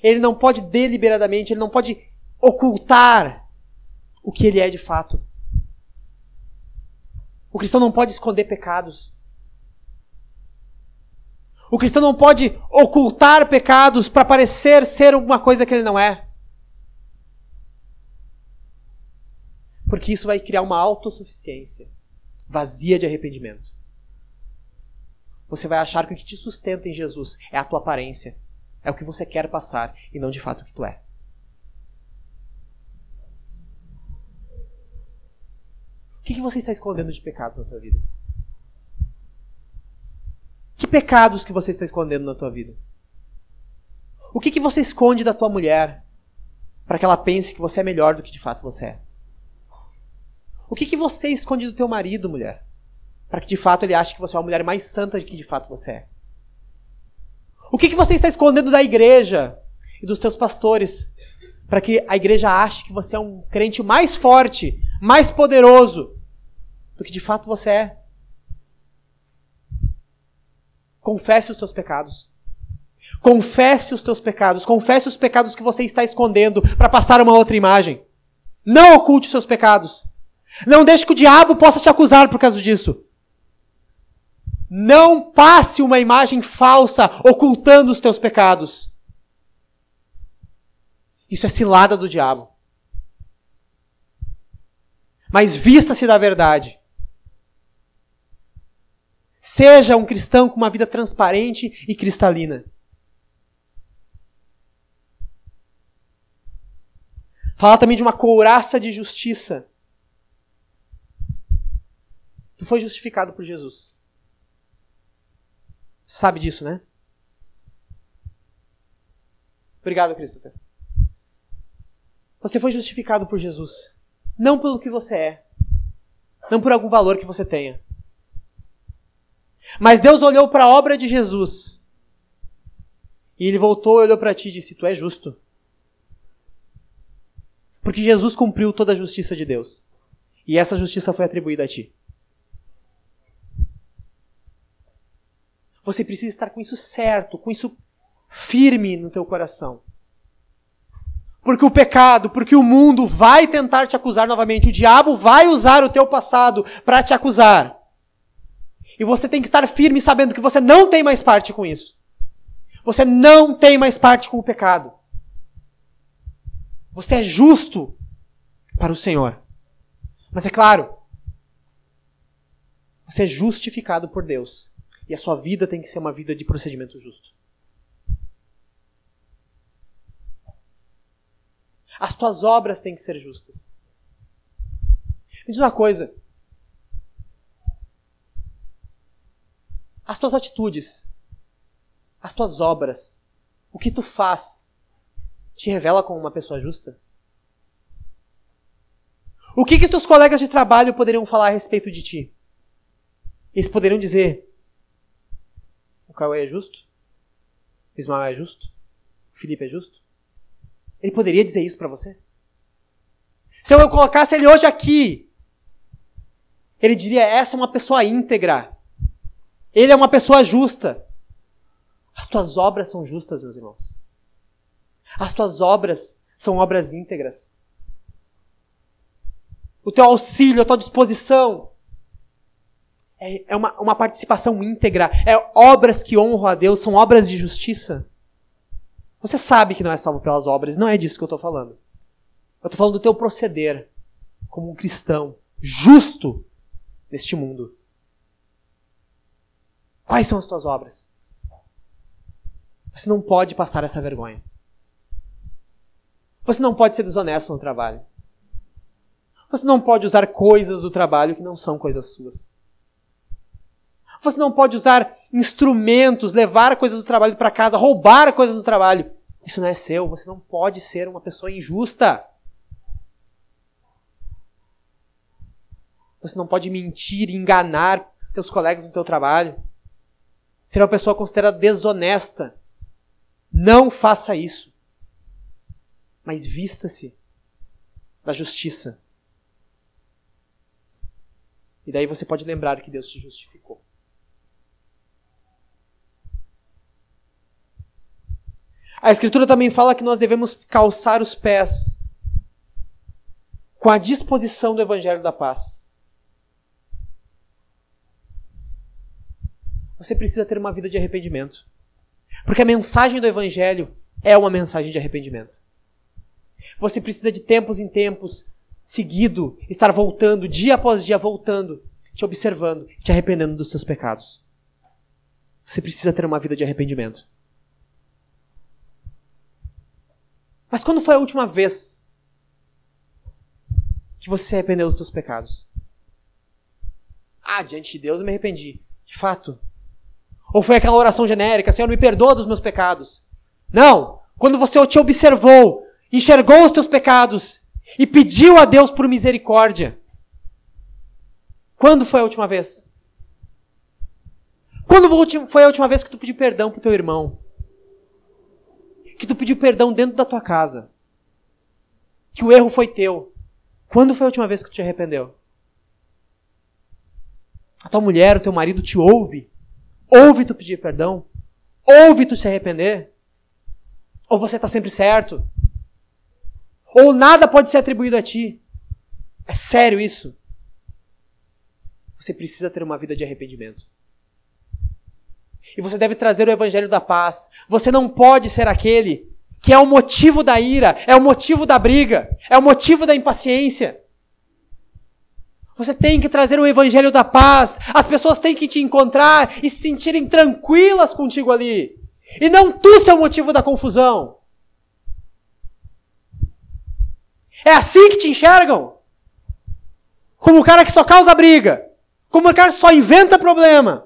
Ele não pode deliberadamente, ele não pode ocultar o que ele é de fato. O cristão não pode esconder pecados. O cristão não pode ocultar pecados para parecer ser alguma coisa que ele não é. Porque isso vai criar uma autossuficiência vazia de arrependimento. Você vai achar que o que te sustenta em Jesus é a tua aparência, é o que você quer passar e não de fato o que tu é. O que, que você está escondendo de pecados na tua vida? Que pecados que você está escondendo na tua vida? O que, que você esconde da tua mulher para que ela pense que você é melhor do que de fato você é? O que, que você esconde do teu marido, mulher? Para que de fato ele ache que você é uma mulher mais santa do que de fato você é? O que, que você está escondendo da igreja e dos teus pastores para que a igreja ache que você é um crente mais forte, mais poderoso do que de fato você é? Confesse os teus pecados. Confesse os teus pecados. Confesse os pecados que você está escondendo para passar uma outra imagem. Não oculte os seus pecados. Não deixe que o diabo possa te acusar por causa disso. Não passe uma imagem falsa ocultando os teus pecados. Isso é cilada do diabo. Mas vista-se da verdade. Seja um cristão com uma vida transparente e cristalina. Fala também de uma couraça de justiça. Tu foi justificado por Jesus. Sabe disso, né? Obrigado, Christopher. Você foi justificado por Jesus. Não pelo que você é. Não por algum valor que você tenha. Mas Deus olhou para a obra de Jesus. E ele voltou e olhou para ti e disse: Tu é justo. Porque Jesus cumpriu toda a justiça de Deus. E essa justiça foi atribuída a ti. Você precisa estar com isso certo, com isso firme no teu coração. Porque o pecado, porque o mundo vai tentar te acusar novamente. O diabo vai usar o teu passado para te acusar. E você tem que estar firme sabendo que você não tem mais parte com isso. Você não tem mais parte com o pecado. Você é justo para o Senhor. Mas é claro, você é justificado por Deus. E a sua vida tem que ser uma vida de procedimento justo. As tuas obras têm que ser justas. Me diz uma coisa. As tuas atitudes, as tuas obras, o que tu faz, te revela como uma pessoa justa? O que que teus colegas de trabalho poderiam falar a respeito de ti? Eles poderiam dizer: o Cauê é justo? O Ismael é justo? O Felipe é justo? Ele poderia dizer isso para você? Se eu colocasse ele hoje aqui, ele diria: essa é uma pessoa íntegra. Ele é uma pessoa justa. As tuas obras são justas, meus irmãos. As tuas obras são obras íntegras. O teu auxílio, a tua disposição é, é uma, uma participação íntegra. É obras que honram a Deus, são obras de justiça. Você sabe que não é salvo pelas obras, não é disso que eu estou falando. Eu estou falando do teu proceder como um cristão justo neste mundo. Quais são as tuas obras? Você não pode passar essa vergonha. Você não pode ser desonesto no trabalho. Você não pode usar coisas do trabalho que não são coisas suas. Você não pode usar instrumentos, levar coisas do trabalho para casa, roubar coisas do trabalho. Isso não é seu. Você não pode ser uma pessoa injusta. Você não pode mentir, enganar teus colegas no teu trabalho. Ser uma pessoa considerada desonesta. Não faça isso. Mas vista-se da justiça. E daí você pode lembrar que Deus te justificou. A Escritura também fala que nós devemos calçar os pés com a disposição do Evangelho da Paz. Você precisa ter uma vida de arrependimento. Porque a mensagem do Evangelho é uma mensagem de arrependimento. Você precisa de tempos em tempos, seguido, estar voltando, dia após dia voltando, te observando, te arrependendo dos seus pecados. Você precisa ter uma vida de arrependimento. Mas quando foi a última vez que você se arrependeu dos seus pecados? Ah, diante de Deus eu me arrependi. De fato. Ou foi aquela oração genérica, Senhor, me perdoa dos meus pecados. Não! Quando você te observou, enxergou os teus pecados e pediu a Deus por misericórdia. Quando foi a última vez? Quando foi a última vez que tu pediu perdão pro teu irmão? Que tu pediu perdão dentro da tua casa? Que o erro foi teu? Quando foi a última vez que tu te arrependeu? A tua mulher, o teu marido te ouve? Ouve tu pedir perdão? Ouve tu se arrepender? Ou você está sempre certo? Ou nada pode ser atribuído a ti? É sério isso? Você precisa ter uma vida de arrependimento. E você deve trazer o evangelho da paz. Você não pode ser aquele que é o motivo da ira, é o motivo da briga, é o motivo da impaciência. Você tem que trazer o evangelho da paz. As pessoas têm que te encontrar e se sentirem tranquilas contigo ali. E não tu ser o motivo da confusão. É assim que te enxergam? Como o cara que só causa briga. Como o cara que só inventa problema.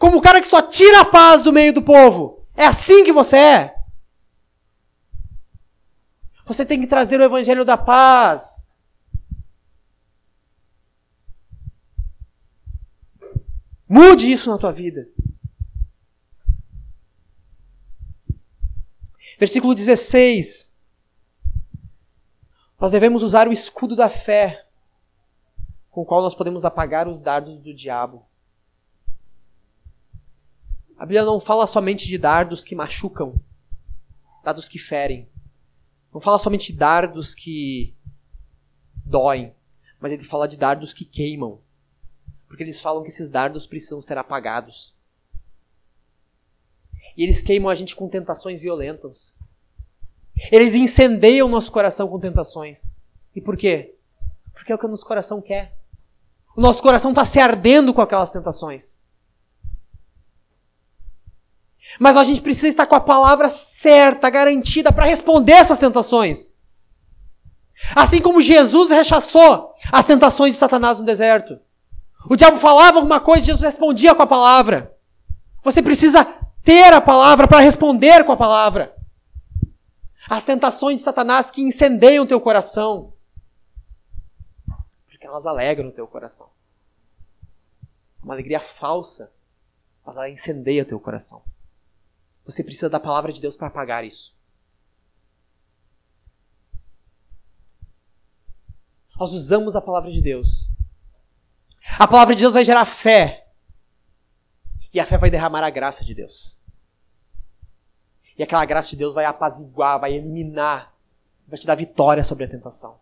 Como o cara que só tira a paz do meio do povo. É assim que você é? Você tem que trazer o evangelho da paz. Mude isso na tua vida. Versículo 16. Nós devemos usar o escudo da fé, com o qual nós podemos apagar os dardos do diabo. A Bíblia não fala somente de dardos que machucam, dardos que ferem. Não fala somente de dardos que doem, mas ele fala de dardos que queimam. Porque eles falam que esses dardos precisam ser apagados. E eles queimam a gente com tentações violentas. Eles incendeiam nosso coração com tentações. E por quê? Porque é o que o nosso coração quer. O nosso coração está se ardendo com aquelas tentações. Mas a gente precisa estar com a palavra certa, garantida, para responder essas tentações. Assim como Jesus rechaçou as tentações de Satanás no deserto. O diabo falava alguma coisa, Jesus respondia com a palavra. Você precisa ter a palavra para responder com a palavra. As tentações de Satanás que incendeiam teu coração. Porque elas alegram teu coração. Uma alegria falsa, mas ela incendeia teu coração. Você precisa da palavra de Deus para apagar isso. Nós usamos a palavra de Deus. A palavra de Deus vai gerar fé. E a fé vai derramar a graça de Deus. E aquela graça de Deus vai apaziguar, vai eliminar, vai te dar vitória sobre a tentação.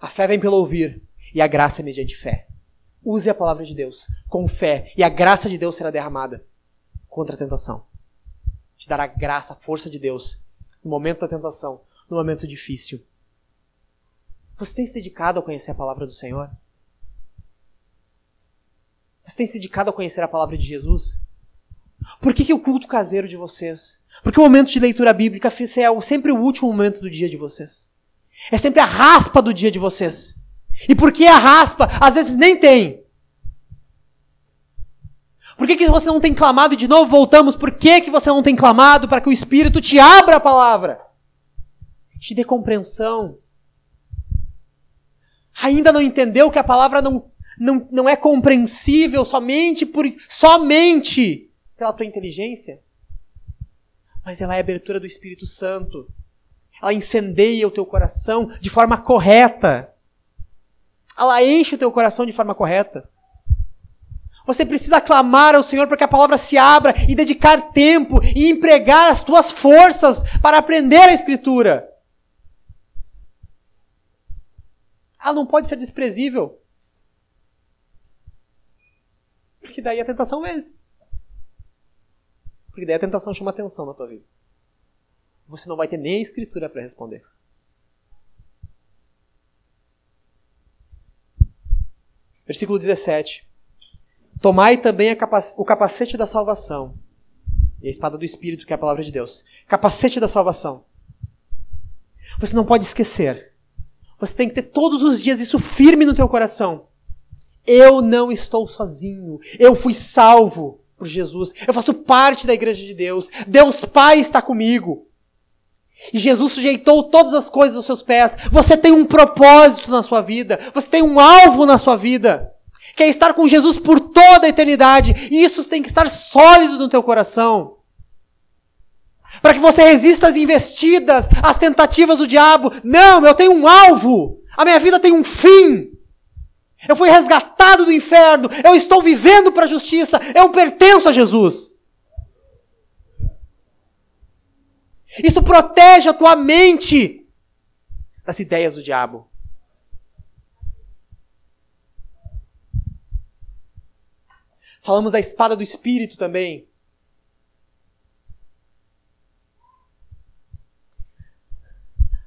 A fé vem pelo ouvir e a graça é mediante fé. Use a palavra de Deus com fé e a graça de Deus será derramada contra a tentação. Te dará graça, a força de Deus no momento da tentação, no momento difícil. Você tem se dedicado a conhecer a palavra do Senhor? Você tem se dedicado a conhecer a palavra de Jesus? Por que, que o culto caseiro de vocês? Porque o momento de leitura bíblica é sempre o último momento do dia de vocês. É sempre a raspa do dia de vocês. E por que a raspa? Às vezes nem tem. Por que, que você não tem clamado? E de novo voltamos. Por que, que você não tem clamado para que o Espírito te abra a palavra? Te dê compreensão. Ainda não entendeu que a palavra não, não, não é compreensível somente por somente pela tua inteligência? Mas ela é abertura do Espírito Santo. Ela incendeia o teu coração de forma correta ela enche o teu coração de forma correta. Você precisa clamar ao Senhor para que a palavra se abra e dedicar tempo e empregar as tuas forças para aprender a Escritura. Ela não pode ser desprezível. Porque daí a tentação vence. Porque daí a tentação chama atenção na tua vida. Você não vai ter nem a Escritura para responder. Versículo 17. Tomai também o capacete da salvação. E a espada do Espírito, que é a palavra de Deus. Capacete da salvação. Você não pode esquecer. Você tem que ter todos os dias isso firme no teu coração. Eu não estou sozinho. Eu fui salvo por Jesus. Eu faço parte da igreja de Deus. Deus Pai está comigo. E Jesus sujeitou todas as coisas aos seus pés. Você tem um propósito na sua vida. Você tem um alvo na sua vida. Quer estar com Jesus por toda a eternidade. E isso tem que estar sólido no teu coração. Para que você resista às investidas, às tentativas do diabo. Não, eu tenho um alvo. A minha vida tem um fim. Eu fui resgatado do inferno. Eu estou vivendo para a justiça. Eu pertenço a Jesus. Isso protege a tua mente das ideias do diabo. Falamos da espada do espírito também.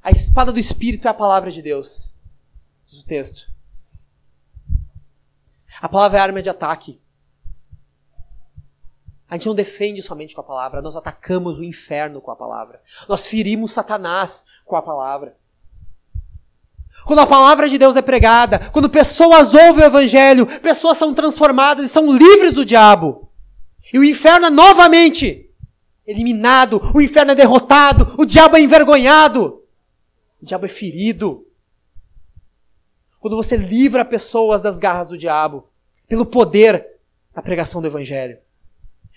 A espada do espírito é a palavra de Deus. Diz o texto. A palavra é arma de ataque. A gente não defende somente com a palavra, nós atacamos o inferno com a palavra. Nós ferimos Satanás com a palavra. Quando a palavra de Deus é pregada, quando pessoas ouvem o evangelho, pessoas são transformadas e são livres do diabo. E o inferno é novamente eliminado, o inferno é derrotado, o diabo é envergonhado, o diabo é ferido. Quando você livra pessoas das garras do diabo, pelo poder da pregação do evangelho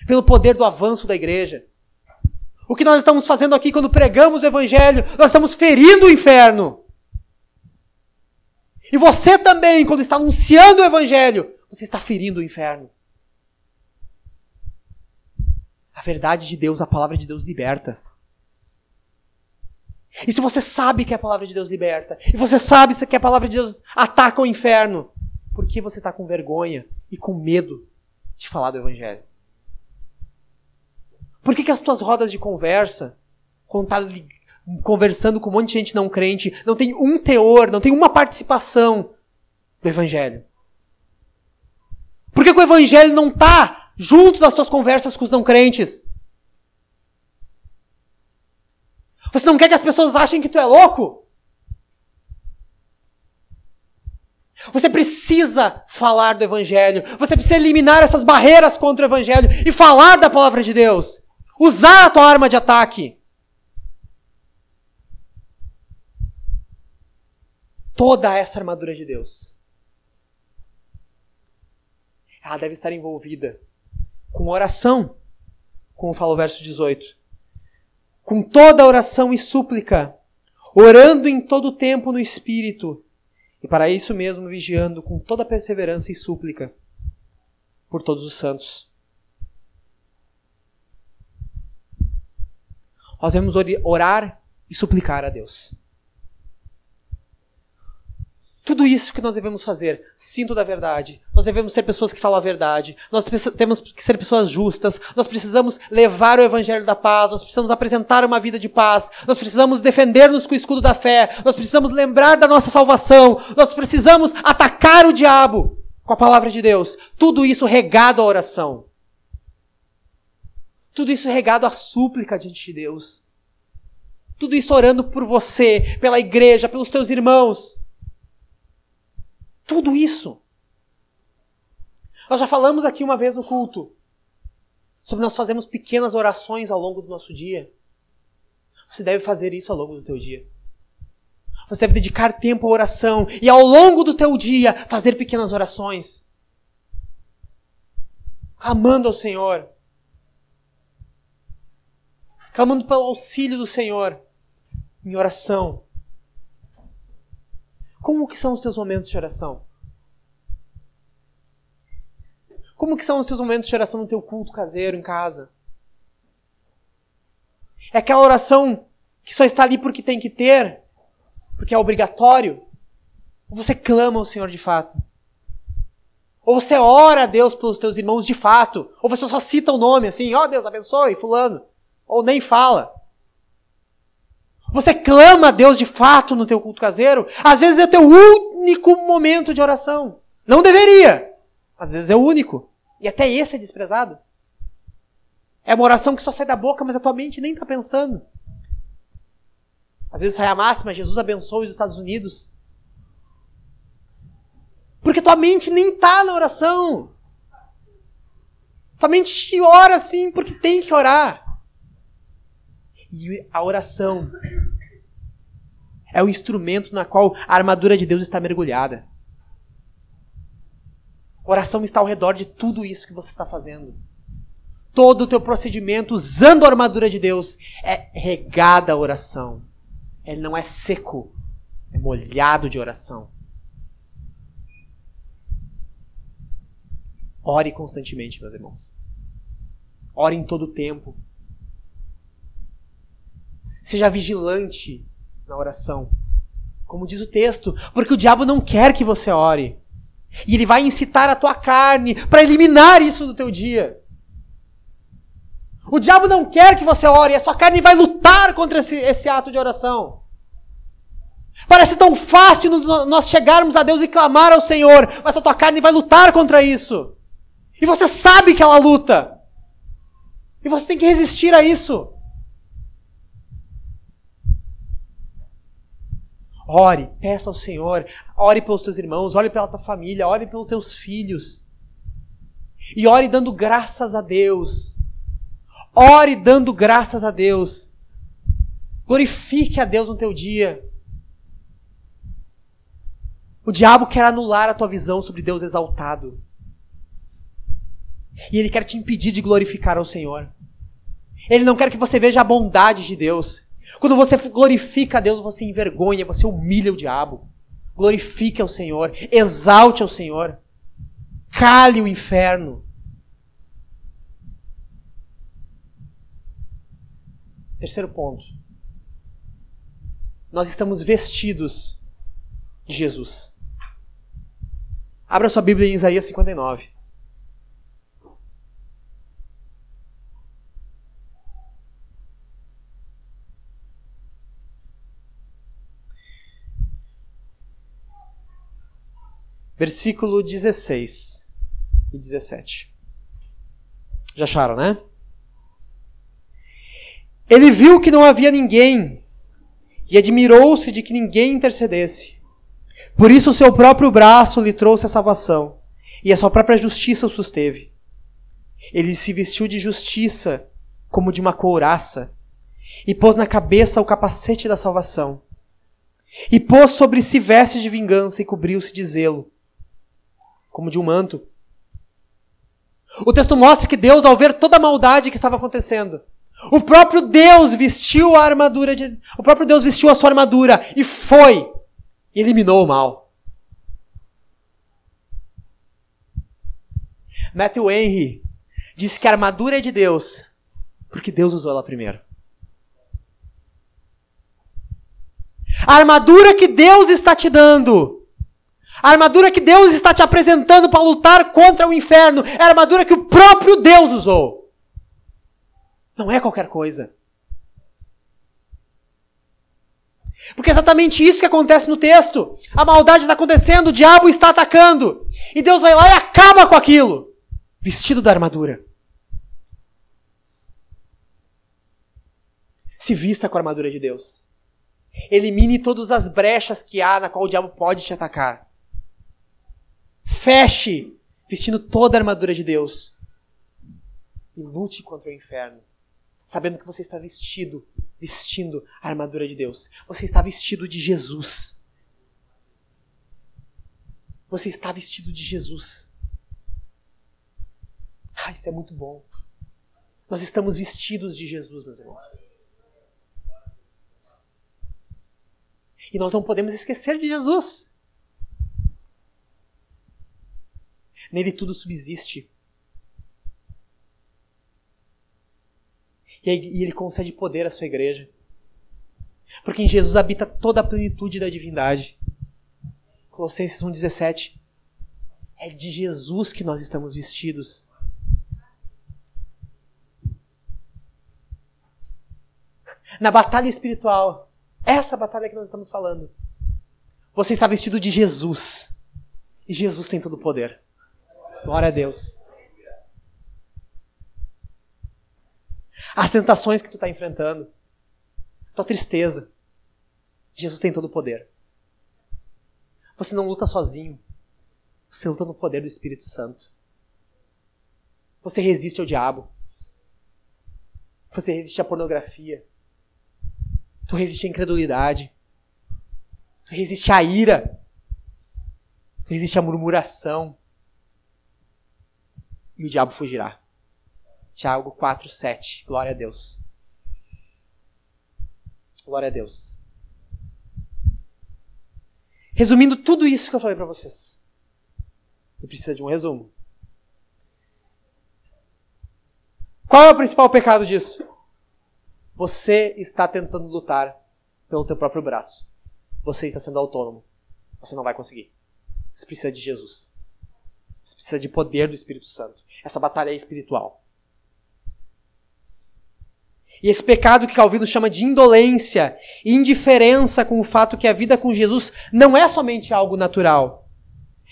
pelo poder do avanço da igreja. O que nós estamos fazendo aqui quando pregamos o Evangelho, nós estamos ferindo o inferno. E você também, quando está anunciando o Evangelho, você está ferindo o inferno. A verdade de Deus, a palavra de Deus liberta. E se você sabe que a palavra de Deus liberta, e você sabe que a palavra de Deus ataca o inferno, por que você está com vergonha e com medo de falar do Evangelho? Por que, que as tuas rodas de conversa, quando tá conversando com um monte de gente não crente, não tem um teor, não tem uma participação do Evangelho? Por que, que o Evangelho não está junto das tuas conversas com os não crentes? Você não quer que as pessoas achem que tu é louco? Você precisa falar do Evangelho. Você precisa eliminar essas barreiras contra o Evangelho e falar da palavra de Deus. Usar a tua arma de ataque. Toda essa armadura de Deus. Ela deve estar envolvida com oração, como fala o verso 18. Com toda oração e súplica, orando em todo o tempo no Espírito, e para isso mesmo vigiando com toda perseverança e súplica por todos os santos. Nós devemos orar e suplicar a Deus. Tudo isso que nós devemos fazer, sinto da verdade. Nós devemos ser pessoas que falam a verdade. Nós temos que ser pessoas justas. Nós precisamos levar o evangelho da paz. Nós precisamos apresentar uma vida de paz. Nós precisamos defender-nos com o escudo da fé. Nós precisamos lembrar da nossa salvação. Nós precisamos atacar o diabo com a palavra de Deus. Tudo isso regado à oração. Tudo isso regado à súplica diante de Deus. Tudo isso orando por você, pela igreja, pelos teus irmãos. Tudo isso. Nós já falamos aqui uma vez no culto sobre nós fazermos pequenas orações ao longo do nosso dia. Você deve fazer isso ao longo do teu dia. Você deve dedicar tempo à oração e ao longo do teu dia fazer pequenas orações. Amando ao Senhor clamando pelo auxílio do Senhor em oração. Como que são os teus momentos de oração? Como que são os teus momentos de oração no teu culto caseiro em casa? É aquela oração que só está ali porque tem que ter, porque é obrigatório? Ou você clama ao Senhor de fato? Ou você ora a Deus pelos teus irmãos de fato? Ou você só cita o nome assim, ó oh, Deus abençoe fulano? Ou nem fala. Você clama a Deus de fato no teu culto caseiro? Às vezes é teu único momento de oração. Não deveria. Às vezes é o único. E até esse é desprezado. É uma oração que só sai da boca, mas a tua mente nem está pensando. Às vezes sai a máxima, Jesus abençoe os Estados Unidos. Porque tua mente nem tá na oração. Tua mente ora sim porque tem que orar. E a oração é o instrumento na qual a armadura de Deus está mergulhada. Oração está ao redor de tudo isso que você está fazendo. Todo o teu procedimento usando a armadura de Deus é regada a oração. Ele não é seco, é molhado de oração. Ore constantemente, meus irmãos. Ore em todo o tempo. Seja vigilante na oração. Como diz o texto, porque o diabo não quer que você ore. E ele vai incitar a tua carne para eliminar isso do teu dia. O diabo não quer que você ore, a sua carne vai lutar contra esse, esse ato de oração. Parece tão fácil nós chegarmos a Deus e clamar ao Senhor, mas a tua carne vai lutar contra isso. E você sabe que ela luta. E você tem que resistir a isso. Ore, peça ao Senhor, ore pelos teus irmãos, ore pela tua família, ore pelos teus filhos. E ore dando graças a Deus. Ore dando graças a Deus. Glorifique a Deus no teu dia. O diabo quer anular a tua visão sobre Deus exaltado. E ele quer te impedir de glorificar ao Senhor. Ele não quer que você veja a bondade de Deus. Quando você glorifica a Deus, você envergonha, você humilha o diabo. Glorifique ao Senhor, exalte ao Senhor. Cale o inferno. Terceiro ponto. Nós estamos vestidos de Jesus. Abra sua Bíblia em Isaías 59. Versículo 16 e 17. Já acharam, né? Ele viu que não havia ninguém e admirou-se de que ninguém intercedesse. Por isso o seu próprio braço lhe trouxe a salvação, e a sua própria justiça o susteve. Ele se vestiu de justiça como de uma couraça, e pôs na cabeça o capacete da salvação. E pôs sobre si vestes de vingança e cobriu-se de zelo, como de um manto. O texto mostra que Deus, ao ver toda a maldade que estava acontecendo, o próprio Deus vestiu a armadura de, o próprio Deus vestiu a sua armadura e foi e eliminou o mal. Matthew Henry diz que a armadura é de Deus, porque Deus usou ela primeiro. A armadura que Deus está te dando, a armadura que Deus está te apresentando para lutar contra o inferno, é a armadura que o próprio Deus usou. Não é qualquer coisa. Porque é exatamente isso que acontece no texto. A maldade está acontecendo, o diabo está atacando. E Deus vai lá e acaba com aquilo. Vestido da armadura. Se vista com a armadura de Deus. Elimine todas as brechas que há na qual o diabo pode te atacar. Feche, vestindo toda a armadura de Deus. E lute contra o inferno, sabendo que você está vestido vestindo a armadura de Deus. Você está vestido de Jesus. Você está vestido de Jesus. Ah, isso é muito bom. Nós estamos vestidos de Jesus, meus irmãos. E nós não podemos esquecer de Jesus. Nele tudo subsiste. E ele concede poder à sua igreja. Porque em Jesus habita toda a plenitude da divindade. Colossenses 1,17. É de Jesus que nós estamos vestidos. Na batalha espiritual, essa batalha que nós estamos falando, você está vestido de Jesus. E Jesus tem todo o poder. Glória a Deus. as tentações que tu está enfrentando, tua tristeza. Jesus tem todo o poder. Você não luta sozinho. Você luta no poder do Espírito Santo. Você resiste ao diabo. Você resiste à pornografia. Tu resiste à incredulidade. Tu resiste à ira. Tu resiste à murmuração. E o diabo fugirá. Tiago 4, 7. Glória a Deus. Glória a Deus. Resumindo tudo isso que eu falei para vocês. E precisa de um resumo. Qual é o principal pecado disso? Você está tentando lutar pelo teu próprio braço. Você está sendo autônomo. Você não vai conseguir. Você precisa de Jesus. Você precisa de poder do Espírito Santo. Essa batalha espiritual. E esse pecado que Calvino chama de indolência indiferença com o fato que a vida com Jesus não é somente algo natural.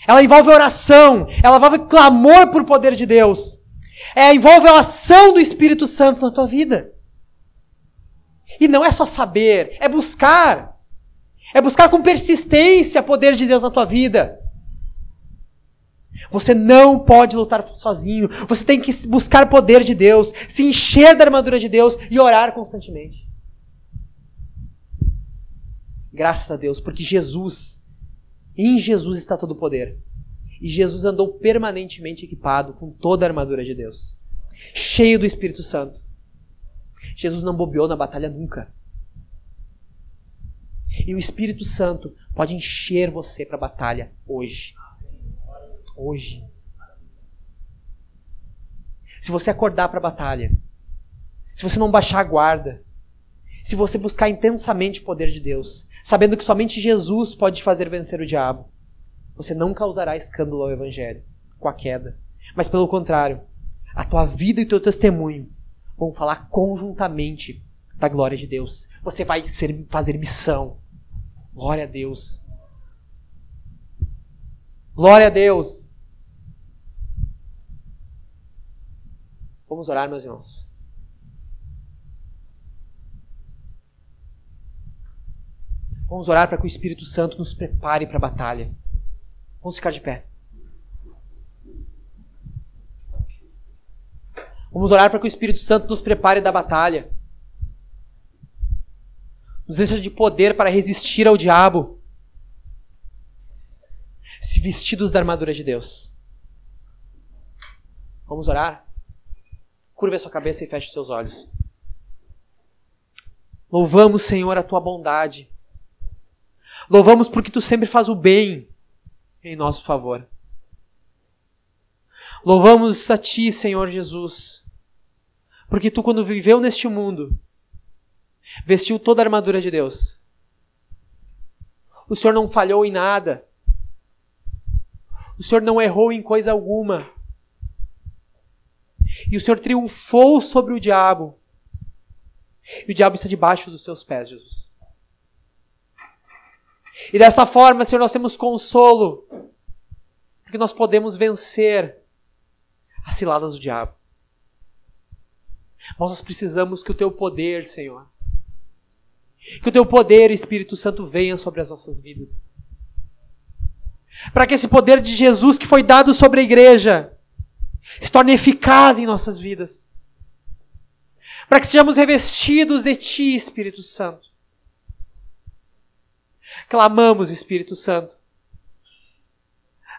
Ela envolve oração, ela envolve clamor por poder de Deus. É, envolve a ação do Espírito Santo na tua vida. E não é só saber, é buscar. É buscar com persistência o poder de Deus na tua vida. Você não pode lutar sozinho. Você tem que buscar poder de Deus, se encher da armadura de Deus e orar constantemente. Graças a Deus, porque Jesus, em Jesus está todo o poder. E Jesus andou permanentemente equipado com toda a armadura de Deus, cheio do Espírito Santo. Jesus não bobeou na batalha nunca. E o Espírito Santo pode encher você para a batalha hoje hoje. Se você acordar para a batalha, se você não baixar a guarda, se você buscar intensamente o poder de Deus, sabendo que somente Jesus pode fazer vencer o diabo, você não causará escândalo ao Evangelho com a queda. Mas pelo contrário, a tua vida e o teu testemunho vão falar conjuntamente da glória de Deus. Você vai ser, fazer missão. Glória a Deus. Glória a Deus. Vamos orar, meus irmãos. Vamos orar para que o Espírito Santo nos prepare para a batalha. Vamos ficar de pé. Vamos orar para que o Espírito Santo nos prepare da batalha. Nos deixe de poder para resistir ao diabo vestidos da armadura de Deus. Vamos orar? Curva a sua cabeça e feche os seus olhos. Louvamos, Senhor, a tua bondade. Louvamos porque tu sempre faz o bem em nosso favor. Louvamos a ti, Senhor Jesus, porque tu, quando viveu neste mundo, vestiu toda a armadura de Deus. O Senhor não falhou em nada. O Senhor não errou em coisa alguma. E o Senhor triunfou sobre o diabo. E o diabo está debaixo dos teus pés, Jesus. E dessa forma, Senhor, nós temos consolo. Porque nós podemos vencer as ciladas do diabo. Mas nós precisamos que o teu poder, Senhor, que o teu poder, Espírito Santo, venha sobre as nossas vidas para que esse poder de Jesus que foi dado sobre a igreja se torne eficaz em nossas vidas. Para que sejamos revestidos de Ti, Espírito Santo. Clamamos, Espírito Santo,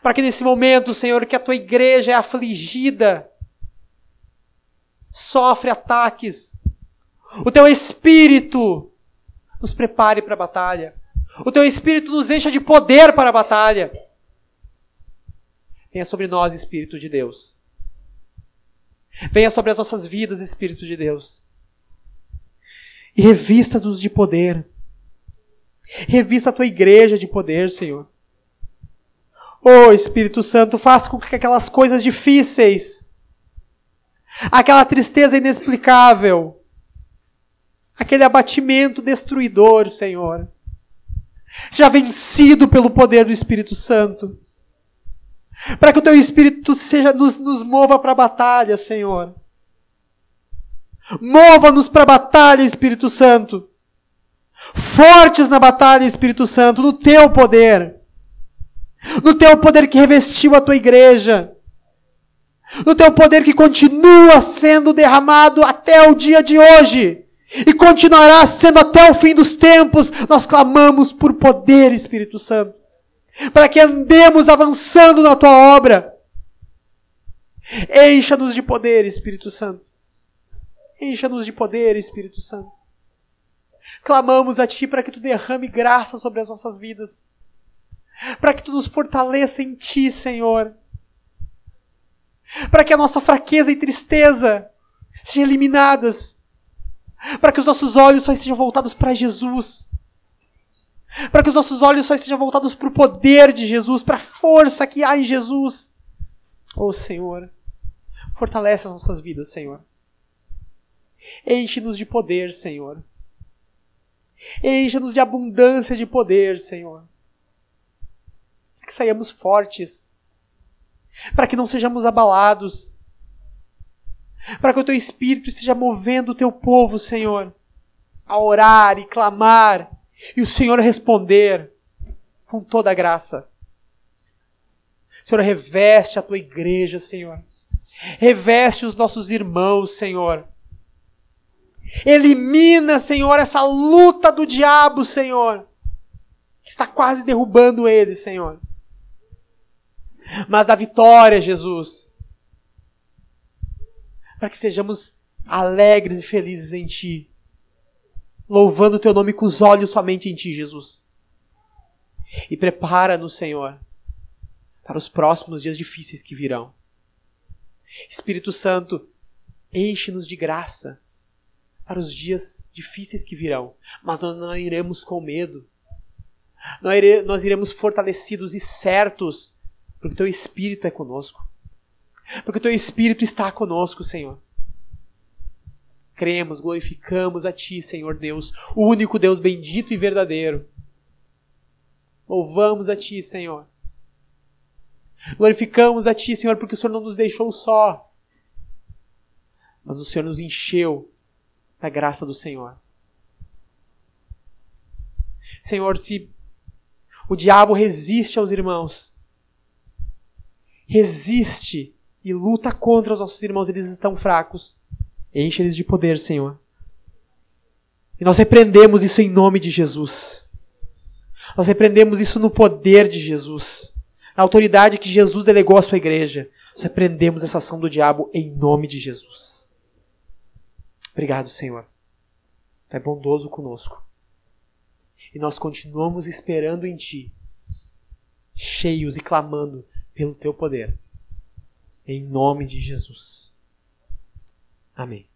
para que nesse momento, Senhor, que a Tua igreja é afligida, sofre ataques, o Teu Espírito nos prepare para a batalha. O Teu Espírito nos encha de poder para a batalha. Venha sobre nós, Espírito de Deus. Venha sobre as nossas vidas, Espírito de Deus. E revista-nos de poder. Revista a tua igreja de poder, Senhor. Oh, Espírito Santo, faça com que aquelas coisas difíceis, aquela tristeza inexplicável, aquele abatimento destruidor, Senhor, seja vencido pelo poder do Espírito Santo. Para que o teu Espírito seja nos, nos mova para a batalha, Senhor. Mova-nos para a batalha, Espírito Santo. Fortes na batalha, Espírito Santo, no teu poder. no teu poder que revestiu a tua igreja, no teu poder que continua sendo derramado até o dia de hoje e continuará sendo até o fim dos tempos. Nós clamamos por poder, Espírito Santo, para que andemos avançando na tua obra. Encha-nos de poder, Espírito Santo. Encha-nos de poder, Espírito Santo. Clamamos a Ti para que Tu derrame graça sobre as nossas vidas. Para que Tu nos fortaleça em Ti, Senhor. Para que a nossa fraqueza e tristeza sejam eliminadas. Para que os nossos olhos só estejam voltados para Jesus. Para que os nossos olhos só estejam voltados para o poder de Jesus, para a força que há em Jesus. Oh Senhor, fortalece as nossas vidas, Senhor. Enche-nos de poder, Senhor. Encha-nos de abundância de poder, Senhor. Para que saiamos fortes. Para que não sejamos abalados. Para que o teu Espírito esteja movendo o teu povo, Senhor, a orar e clamar. E o Senhor responder com toda a graça. Senhor, reveste a tua igreja, Senhor. Reveste os nossos irmãos, Senhor. Elimina, Senhor, essa luta do diabo, Senhor, que está quase derrubando ele, Senhor. Mas da vitória, Jesus, para que sejamos alegres e felizes em Ti, louvando o Teu nome com os olhos somente em Ti, Jesus. E prepara-nos, Senhor, para os próximos dias difíceis que virão. Espírito Santo, enche-nos de graça para os dias difíceis que virão, mas nós não iremos com medo. Nós iremos fortalecidos e certos, porque teu Espírito é conosco. Porque teu Espírito está conosco, Senhor. Cremos, glorificamos a Ti, Senhor Deus, o único Deus bendito e verdadeiro. Louvamos a Ti, Senhor. Glorificamos a Ti, Senhor, porque o Senhor não nos deixou só, mas o Senhor nos encheu da graça do Senhor. Senhor, se o diabo resiste aos irmãos, resiste e luta contra os nossos irmãos, eles estão fracos, enche eles de poder, Senhor. E nós repreendemos isso em nome de Jesus. Nós repreendemos isso no poder de Jesus. Na autoridade que Jesus delegou à sua igreja. Nós repreendemos essa ação do diabo em nome de Jesus. Obrigado, Senhor. Tu é bondoso conosco. E nós continuamos esperando em Ti, cheios e clamando pelo Teu poder. Em nome de Jesus. Amém.